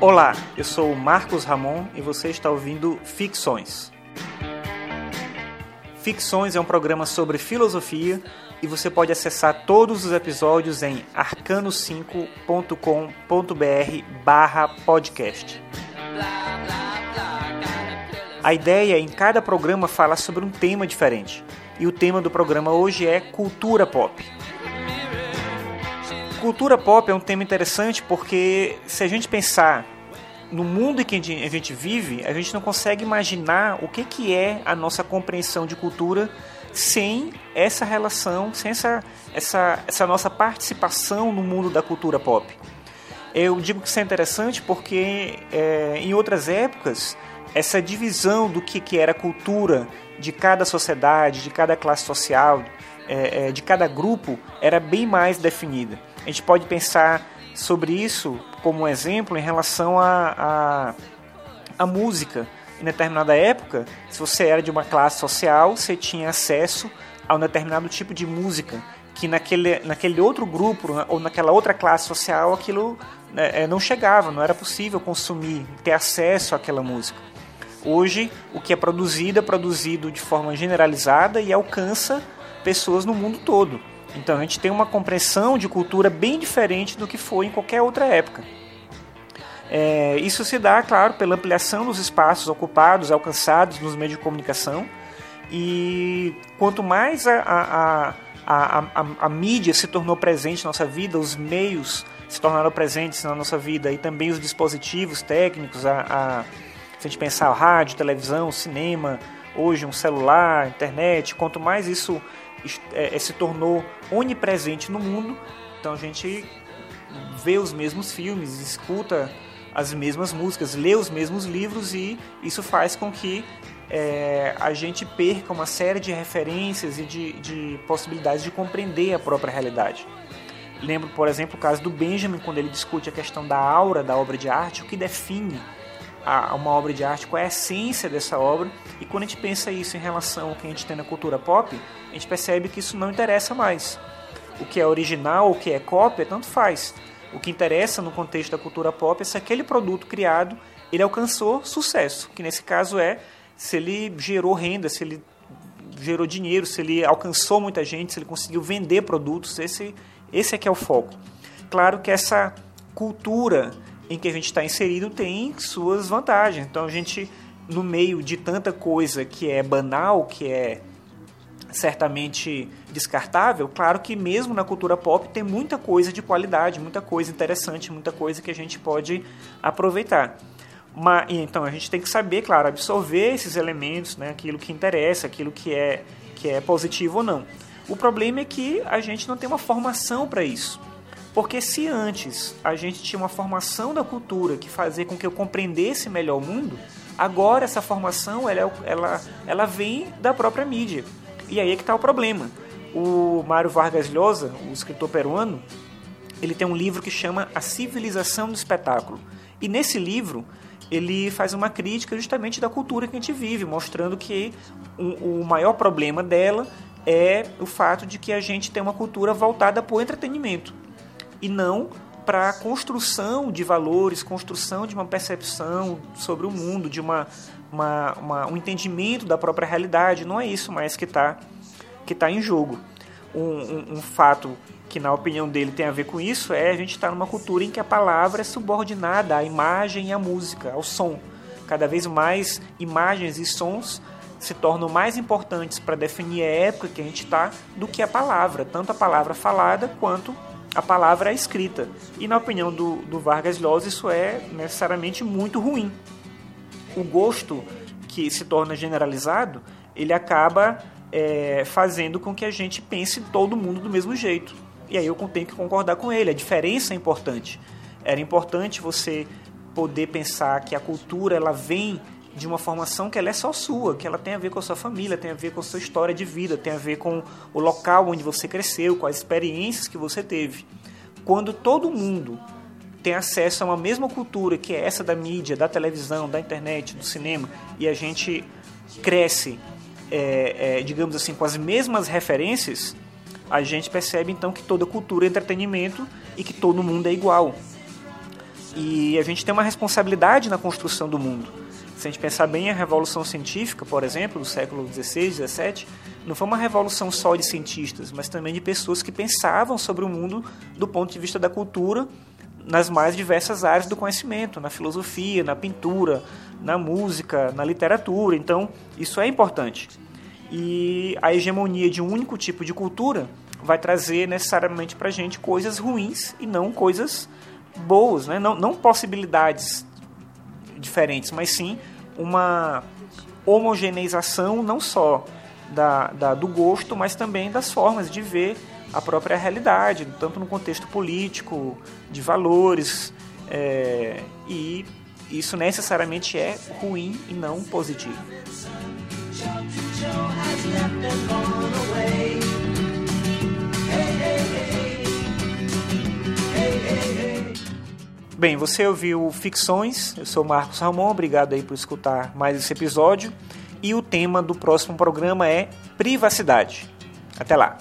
Olá, eu sou o Marcos Ramon e você está ouvindo Ficções. Ficções é um programa sobre filosofia e você pode acessar todos os episódios em arcano5.com.br podcast. A ideia é em cada programa falar sobre um tema diferente. E o tema do programa hoje é cultura pop. Cultura pop é um tema interessante porque se a gente pensar no mundo em que a gente vive, a gente não consegue imaginar o que, que é a nossa compreensão de cultura sem essa relação, sem essa, essa, essa nossa participação no mundo da cultura pop. Eu digo que isso é interessante porque é, em outras épocas essa divisão do que, que era cultura de cada sociedade, de cada classe social, é, é, de cada grupo era bem mais definida. A gente pode pensar sobre isso como um exemplo em relação a, a, a música. Em determinada época, se você era de uma classe social, você tinha acesso a um determinado tipo de música que naquele, naquele outro grupo né, ou naquela outra classe social aquilo né, é, não chegava, não era possível consumir, ter acesso àquela música. Hoje, o que é produzido é produzido de forma generalizada e alcança pessoas no mundo todo. Então a gente tem uma compreensão de cultura bem diferente do que foi em qualquer outra época. É, isso se dá, claro, pela ampliação dos espaços ocupados, alcançados nos meios de comunicação. E quanto mais a, a, a, a, a mídia se tornou presente na nossa vida, os meios se tornaram presentes na nossa vida e também os dispositivos técnicos, a, se a gente pensar rádio, televisão, cinema, hoje um celular, internet, quanto mais isso é, é, se tornou onipresente no mundo, então a gente vê os mesmos filmes, escuta as mesmas músicas, lê os mesmos livros e isso faz com que é, a gente perca uma série de referências e de, de possibilidades de compreender a própria realidade. Lembro, por exemplo, o caso do Benjamin, quando ele discute a questão da aura da obra de arte, o que define a, uma obra de arte, qual é a essência dessa obra. E quando a gente pensa isso em relação ao que a gente tem na cultura pop, a gente percebe que isso não interessa mais. O que é original, o que é cópia, tanto faz. O que interessa no contexto da cultura pop é se aquele produto criado ele alcançou sucesso, que nesse caso é se ele gerou renda, se ele gerou dinheiro, se ele alcançou muita gente, se ele conseguiu vender produtos, esse, esse é que é o foco. Claro que essa cultura em que a gente está inserido tem suas vantagens. Então a gente, no meio de tanta coisa que é banal, que é certamente descartável, claro que mesmo na cultura pop tem muita coisa de qualidade, muita coisa interessante, muita coisa que a gente pode aproveitar. Mas, então a gente tem que saber, claro, absorver esses elementos, né, aquilo que interessa, aquilo que é, que é positivo ou não. O problema é que a gente não tem uma formação para isso. Porque se antes a gente tinha uma formação da cultura que fazia com que eu compreendesse melhor o mundo, agora essa formação ela, ela, ela vem da própria mídia. E aí é que está o problema. O Mário Vargas Llosa, o escritor peruano, ele tem um livro que chama A Civilização do Espetáculo. E nesse livro ele faz uma crítica justamente da cultura que a gente vive, mostrando que o, o maior problema dela é o fato de que a gente tem uma cultura voltada para o entretenimento e não para a construção de valores, construção de uma percepção sobre o mundo, de uma, uma, uma, um entendimento da própria realidade. Não é isso mais que está que tá em jogo. Um, um, um, fato que, na opinião dele, tem a ver com isso é a gente estar tá numa cultura em que a palavra é subordinada à imagem e à música, ao som. Cada vez mais imagens e sons se tornam mais importantes para definir a época que a gente está do que a palavra, tanto a palavra falada quanto a palavra é escrita. E na opinião do, do Vargas Llosa, isso é necessariamente muito ruim. O gosto que se torna generalizado, ele acaba é, fazendo com que a gente pense todo mundo do mesmo jeito. E aí eu tenho que concordar com ele, a diferença é importante. Era importante você poder pensar que a cultura ela vem de uma formação que ela é só sua, que ela tem a ver com a sua família, tem a ver com a sua história de vida, tem a ver com o local onde você cresceu, com as experiências que você teve. Quando todo mundo tem acesso a uma mesma cultura, que é essa da mídia, da televisão, da internet, do cinema, e a gente cresce, é, é, digamos assim, com as mesmas referências, a gente percebe então que toda cultura é entretenimento e que todo mundo é igual. E a gente tem uma responsabilidade na construção do mundo. Se a gente pensar bem, a Revolução Científica, por exemplo, do século XVI, XVII, não foi uma revolução só de cientistas, mas também de pessoas que pensavam sobre o mundo do ponto de vista da cultura nas mais diversas áreas do conhecimento, na filosofia, na pintura, na música, na literatura. Então, isso é importante. E a hegemonia de um único tipo de cultura vai trazer necessariamente para a gente coisas ruins e não coisas boas, né? não, não possibilidades diferentes, mas sim uma homogeneização não só da, da, do gosto, mas também das formas de ver a própria realidade, tanto no contexto político, de valores, é, e isso necessariamente é ruim e não positivo. Bem, você ouviu Ficções, eu sou Marcos Ramon, obrigado aí por escutar mais esse episódio. E o tema do próximo programa é privacidade. Até lá!